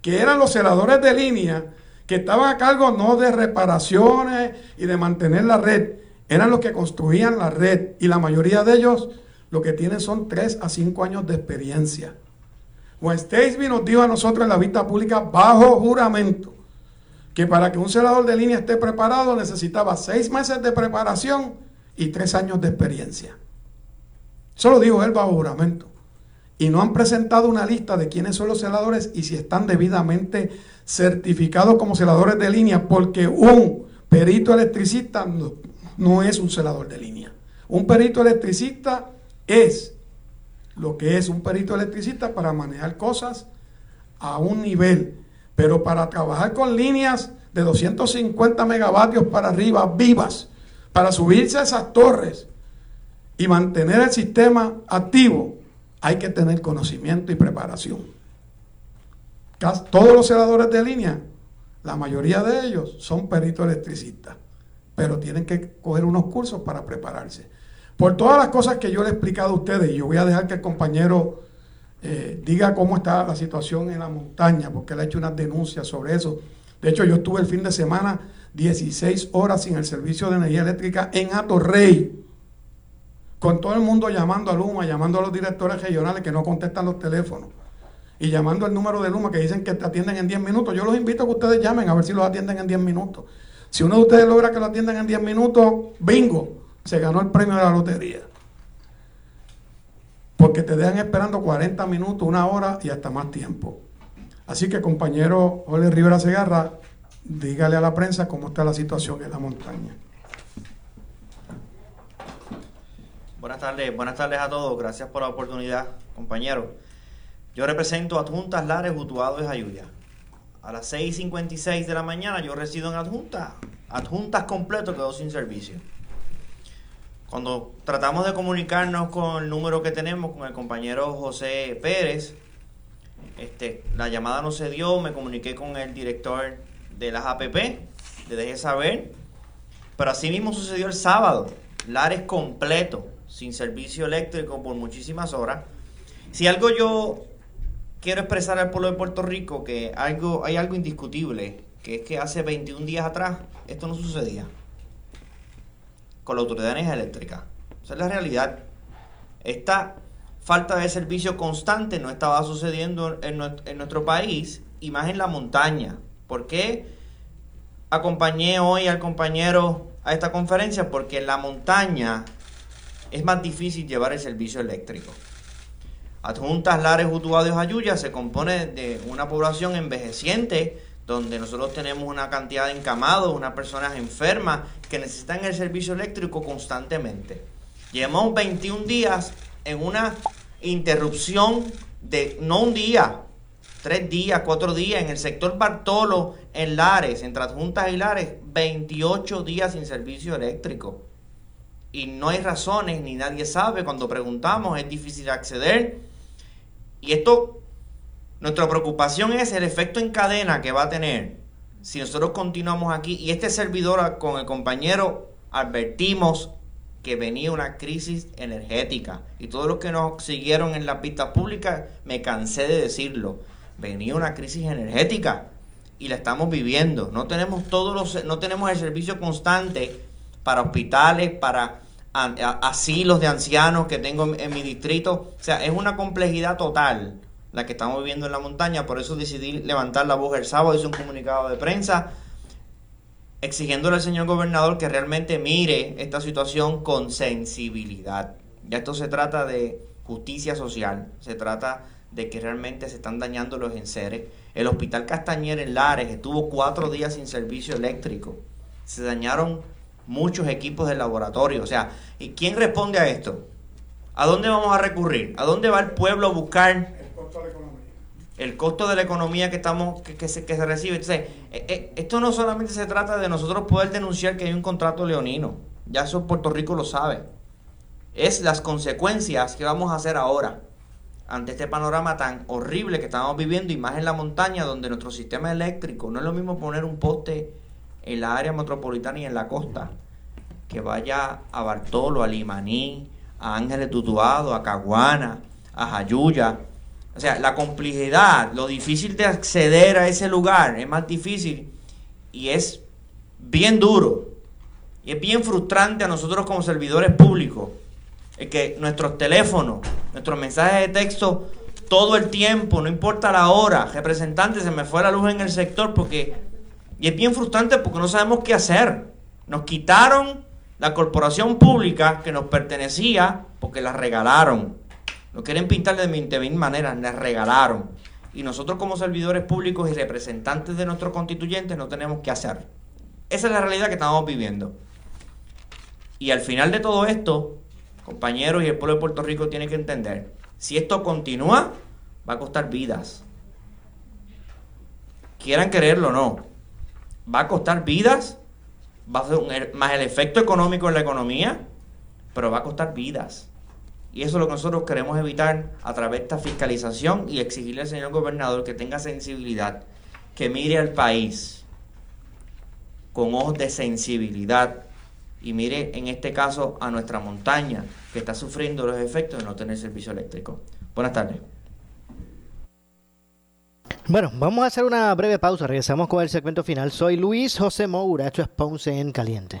que eran los celadores de línea que estaban a cargo no de reparaciones y de mantener la red, eran los que construían la red y la mayoría de ellos lo que tienen son 3 a 5 años de experiencia. Juan Statesby nos dijo a nosotros en la vista pública bajo juramento que para que un celador de línea esté preparado necesitaba 6 meses de preparación y 3 años de experiencia. Eso lo dijo él bajo juramento. Y no han presentado una lista de quiénes son los celadores y si están debidamente certificados como celadores de línea, porque un perito electricista no es un celador de línea. Un perito electricista es lo que es un perito electricista para manejar cosas a un nivel, pero para trabajar con líneas de 250 megavatios para arriba vivas, para subirse a esas torres y mantener el sistema activo, hay que tener conocimiento y preparación. Todos los celadores de línea, la mayoría de ellos son peritos electricistas, pero tienen que coger unos cursos para prepararse. Por todas las cosas que yo le he explicado a ustedes, y yo voy a dejar que el compañero eh, diga cómo está la situación en la montaña, porque él ha hecho unas denuncias sobre eso. De hecho, yo estuve el fin de semana 16 horas sin el servicio de energía eléctrica en Atorrey, con todo el mundo llamando a Luma, llamando a los directores regionales que no contestan los teléfonos, y llamando al número de Luma que dicen que te atienden en 10 minutos. Yo los invito a que ustedes llamen a ver si los atienden en 10 minutos. Si uno de ustedes logra que lo atiendan en 10 minutos, bingo se ganó el premio de la lotería. Porque te dejan esperando 40 minutos, una hora y hasta más tiempo. Así que, compañero Jorge Rivera Segarra, dígale a la prensa cómo está la situación en la montaña. Buenas tardes, buenas tardes a todos. Gracias por la oportunidad, compañero. Yo represento a Adjuntas Lares, Utuado y Jayuya. A las 6.56 de la mañana yo resido en Adjuntas. Adjuntas completo quedó sin servicio. Cuando tratamos de comunicarnos con el número que tenemos, con el compañero José Pérez, este, la llamada no se dio, me comuniqué con el director de las APP, le dejé saber, pero así mismo sucedió el sábado, Lares completo, sin servicio eléctrico por muchísimas horas. Si algo yo quiero expresar al pueblo de Puerto Rico, que algo, hay algo indiscutible, que es que hace 21 días atrás esto no sucedía con la Autoridad de Energía Eléctrica. Esa es la realidad. Esta falta de servicio constante no estaba sucediendo en, nuestro país y más en la montaña. ¿Por qué acompañé hoy al compañero a esta conferencia? Porque en la montaña es más difícil llevar el servicio eléctrico. Adjuntas Lares, Utuado y Jayuya se compone de una población envejeciente donde nosotros tenemos una cantidad de encamados, unas personas enfermas que necesitan el servicio eléctrico constantemente. Llevamos 21 días en una interrupción de no un día, tres días, cuatro días en el sector Bartolo, en Lares, en Transjuntas y Lares, 28 días sin servicio eléctrico. Y no hay razones, ni nadie sabe. Cuando preguntamos es difícil acceder. Y esto nuestra preocupación es el efecto en cadena que va a tener si nosotros continuamos aquí. Y este servidor con el compañero advertimos que venía una crisis energética. Y todos los que nos siguieron en la pista pública, me cansé de decirlo. Venía una crisis energética. y la estamos viviendo. No tenemos todos los, no tenemos el servicio constante para hospitales, para asilos de ancianos que tengo en, mi distrito. O sea, es una complejidad total la que estamos viviendo en la montaña. Por eso decidí levantar la voz el sábado, hice un comunicado de prensa exigiéndole al señor gobernador que realmente mire esta situación con sensibilidad. Ya esto se trata de justicia social, se trata de que realmente se están dañando los enseres. El hospital Castañer en Lares estuvo cuatro días sin servicio eléctrico. Se dañaron muchos equipos de laboratorio. O sea, ¿y quién responde a esto? ¿A dónde vamos a recurrir? ¿A dónde va el pueblo a buscar el costo de la economía que estamos que, se, que se recibe. Entonces, eh, eh, esto no solamente se trata de nosotros poder denunciar que hay un contrato leonino, ya eso Puerto Rico lo sabe. Es las consecuencias que vamos a hacer ahora ante este panorama tan horrible que estamos viviendo y más en la montaña donde nuestro sistema eléctrico no es lo mismo poner un poste en la área metropolitana y en la costa que vaya a Bartolo, a Limaní, a Ángeles Tutuado, a Caguana, a Jayuya, o sea, la complejidad, lo difícil de acceder a ese lugar es más difícil y es bien duro. Y es bien frustrante a nosotros como servidores públicos. Que nuestros teléfonos, nuestros mensajes de texto, todo el tiempo, no importa la hora, representante, se me fue la luz en el sector porque... Y es bien frustrante porque no sabemos qué hacer. Nos quitaron la corporación pública que nos pertenecía porque la regalaron. Lo quieren pintar de 20 mil maneras, les regalaron. Y nosotros como servidores públicos y representantes de nuestros constituyentes no tenemos que hacer. Esa es la realidad que estamos viviendo. Y al final de todo esto, compañeros y el pueblo de Puerto Rico tiene que entender, si esto continúa, va a costar vidas. Quieran quererlo o no, va a costar vidas, va a ser más el efecto económico en la economía, pero va a costar vidas. Y eso es lo que nosotros queremos evitar a través de esta fiscalización y exigirle al señor gobernador que tenga sensibilidad, que mire al país con ojos de sensibilidad y mire en este caso a nuestra montaña que está sufriendo los efectos de no tener servicio eléctrico. Buenas tardes. Bueno, vamos a hacer una breve pausa. Regresamos con el segmento final. Soy Luis José Moura. Esto es Ponce en Caliente.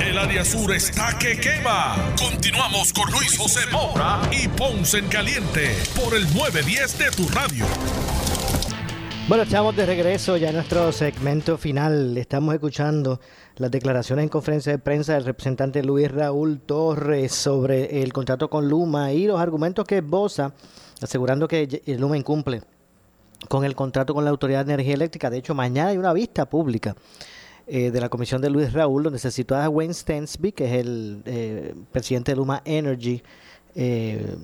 El área sur está que quema. Continuamos con Luis José Moura y Ponce en Caliente por el 910 de tu radio. Bueno, estamos de regreso ya en nuestro segmento final. Estamos escuchando las declaraciones en conferencia de prensa del representante Luis Raúl Torres sobre el contrato con Luma y los argumentos que esboza, asegurando que Luma incumple con el contrato con la Autoridad de Energía Eléctrica. De hecho, mañana hay una vista pública eh, de la comisión de Luis Raúl, donde se sitúa a Wayne Stensby, que es el eh, presidente de Luma Energy, eh,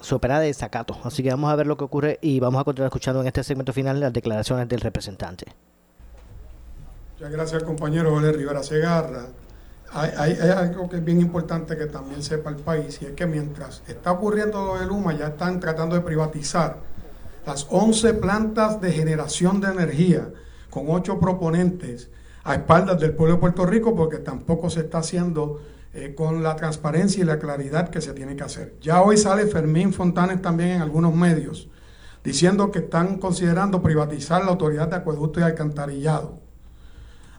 su opera de desacato. Así que vamos a ver lo que ocurre y vamos a continuar escuchando en este segmento final las declaraciones del representante. Muchas gracias, compañero Jorge Rivera Segarra. Hay, hay, algo que es bien importante que también sepa el país y es que mientras está ocurriendo lo de Luma, ya están tratando de privatizar las 11 plantas de generación de energía con ocho proponentes a espaldas del pueblo de Puerto Rico porque tampoco se está haciendo eh, con la transparencia y la claridad que se tiene que hacer. Ya hoy sale Fermín Fontanes también en algunos medios diciendo que están considerando privatizar la autoridad de acueducto y alcantarillado.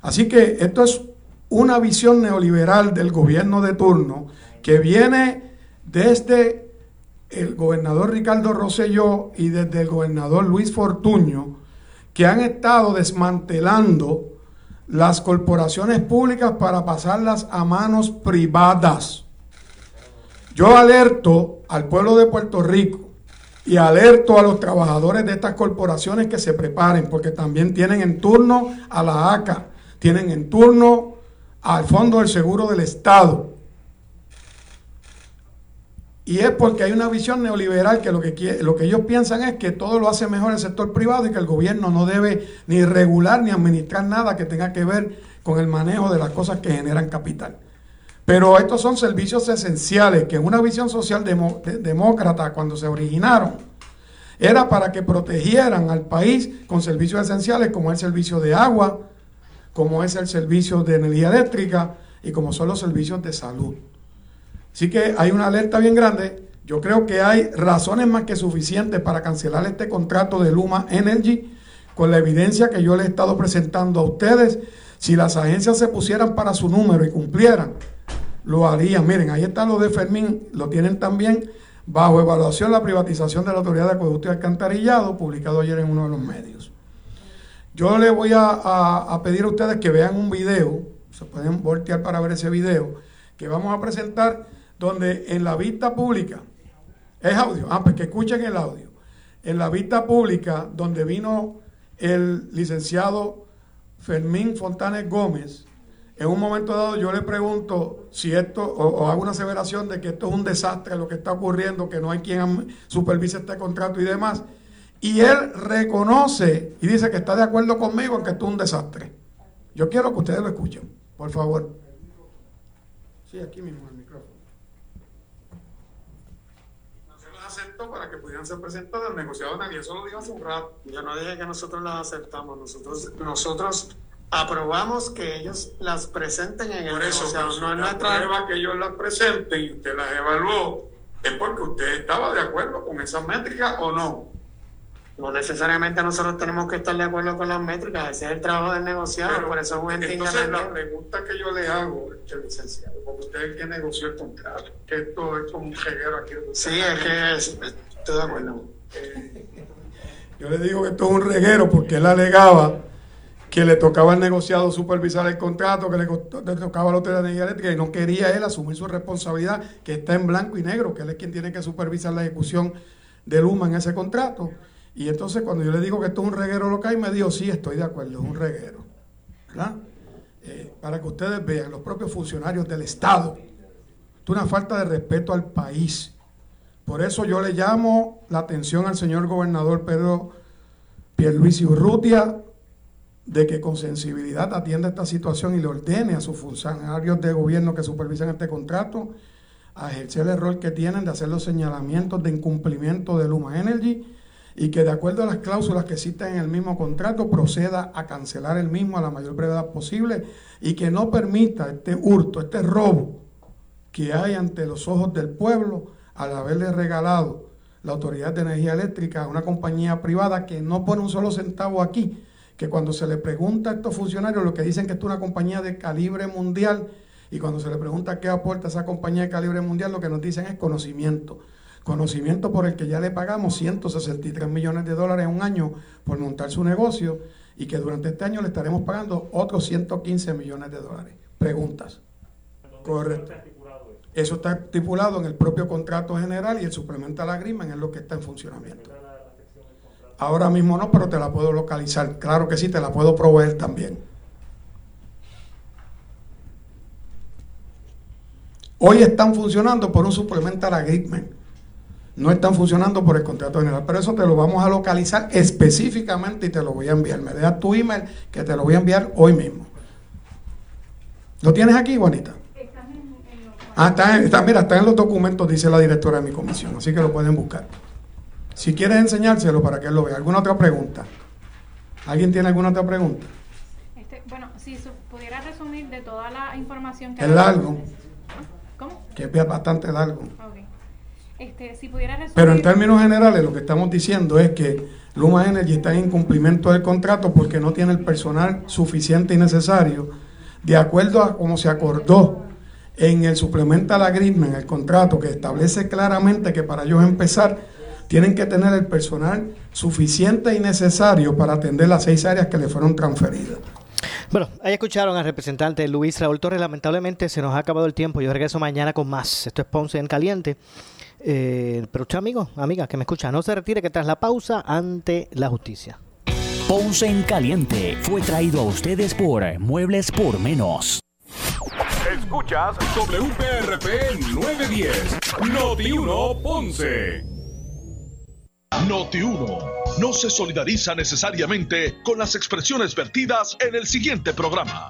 Así que esto es una visión neoliberal del gobierno de turno que viene desde el gobernador Ricardo Rosselló y desde el gobernador Luis Fortuño, que han estado desmantelando las corporaciones públicas para pasarlas a manos privadas. Yo alerto al pueblo de Puerto Rico y alerto a los trabajadores de estas corporaciones que se preparen, porque también tienen en turno a la ACA, tienen en turno al Fondo del Seguro del Estado. Y es porque hay una visión neoliberal que lo que, lo que ellos piensan es que todo lo hace mejor el sector privado y que el gobierno no debe ni regular ni administrar nada que tenga que ver con el manejo de las cosas que generan capital. Pero estos son servicios esenciales que una visión social demócrata cuando se originaron era para que protegieran al país con servicios esenciales como el servicio de agua, como es el servicio de energía eléctrica y como son los servicios de salud. Así que hay una alerta bien grande. Yo creo que hay razones más que suficientes para cancelar este contrato de Luma Energy con la evidencia que yo les he estado presentando a ustedes. Si las agencias se pusieran para su número y cumplieran, lo harían. Miren, ahí está lo de Fermín, lo tienen también bajo evaluación la privatización de la Autoridad de Acueducto y Alcantarillado, publicado ayer en uno de los medios. Yo les voy a pedir a ustedes que vean un video, se pueden voltear para ver ese video, que vamos a presentar donde en la vista pública, es audio, ah, pues que escuchen el audio, en la vista pública donde vino el licenciado Fermín Fontanes Gómez, en un momento dado yo le pregunto si esto, o, hago una aseveración de que esto es un desastre, lo que está ocurriendo, que no hay quien supervise este contrato y demás, y él reconoce y dice que está de acuerdo conmigo en que esto es un desastre. Yo quiero que ustedes lo escuchen, por favor. Sí, aquí mismo el micrófono. Aceptó para que pudieran ser presentadas al negociador nadie eso lo dijo hace un rato. Yo no dije que nosotros las aceptamos, nosotros, nosotros aprobamos que ellos las presenten en Por el eso, negociador. si No es la nuestra... prueba que ellos las presenten y usted las evaluó, es porque usted estaba de acuerdo con esas métricas o no. No necesariamente nosotros tenemos que estar de acuerdo con las métricas, ese es el trabajo del negociador, Pero, por eso es Entonces, la pregunta que yo le hago, este licenciado, porque usted es que negoció el contrato, que esto es como un jeguero aquí. Sí, es que es- estoy de acuerdo. Yo le digo que esto es un reguero porque él alegaba que le tocaba al negociado supervisar el contrato, que le, costó- le tocaba a la Autoridad de Energía Eléctrica y no quería él asumir su responsabilidad, que está en blanco y negro, que él es quien tiene que supervisar la ejecución de Luma en ese contrato. Y entonces cuando yo le digo que esto es un reguero local, me dijo, sí, estoy de acuerdo, es un reguero. ¿Verdad? Eh, para que ustedes vean, los propios funcionarios del Estado, es una falta de respeto al país. Por eso yo le llamo la atención al señor gobernador Pedro Pierluisi Urrutia de que con sensibilidad atienda esta situación y le ordene a sus funcionarios de gobierno que supervisan este contrato a ejercer el rol que tienen de hacer los señalamientos de incumplimiento de Luma Energy y que de acuerdo a las cláusulas que existen en el mismo contrato proceda a cancelar el mismo a la mayor brevedad posible y que no permita este hurto, este robo que hay ante los ojos del pueblo al haberle regalado la Autoridad de Energía Eléctrica a una compañía privada que no pone un solo centavo aquí, que cuando se le pregunta a estos funcionarios lo que dicen que es una compañía de calibre mundial y cuando se le pregunta qué aporta esa compañía de calibre mundial lo que nos dicen es conocimiento. Conocimiento por el que ya le pagamos 163 millones de dólares en un año por montar su negocio y que durante este año le estaremos pagando otros 115 millones de dólares. Preguntas. Correcto. Eso está estipulado en el propio contrato general y el suplemento al agreement es lo que está en funcionamiento. Ahora mismo no, pero te la puedo localizar. Claro que sí, te la puedo proveer también. Hoy están funcionando por un supplemental agreement. No están funcionando por el contrato general. Pero eso te lo vamos a localizar específicamente y te lo voy a enviar. Me dejas tu email que te lo voy a enviar hoy mismo. ¿Lo tienes aquí, Juanita? Ah, está, en- está- mira, está en los documentos, dice la directora de mi comisión, así que lo pueden buscar. Si quieres enseñárselo para que él lo vea. ¿Alguna otra pregunta? ¿Alguien tiene alguna otra pregunta? Este, bueno, si pudiera resumir de toda la información que... Es largo, ¿Cómo? que es bastante largo. Ok. Este, si pudiera resumir... Pero en términos generales lo que estamos diciendo es que Luma Energy está en incumplimiento del contrato porque no tiene el personal suficiente y necesario de acuerdo a como se acordó en el Supplemental Agreement, en el contrato que establece claramente que para ellos empezar tienen que tener el personal suficiente y necesario para atender las seis áreas que le fueron transferidas. Bueno, ahí escucharon al representante Luis Raúl Torres. Lamentablemente se nos ha acabado el tiempo. Yo regreso mañana con más. Esto es Ponce en Caliente. Eh, pero usted, amigo, amiga, que me escucha, no se retire que tras la pausa ante la justicia. Ponce en Caliente fue traído a ustedes por Muebles por Menos. Escuchas WPRP 910, Noti 1 Ponce. Noti 1 no se solidariza necesariamente con las expresiones vertidas en el siguiente programa.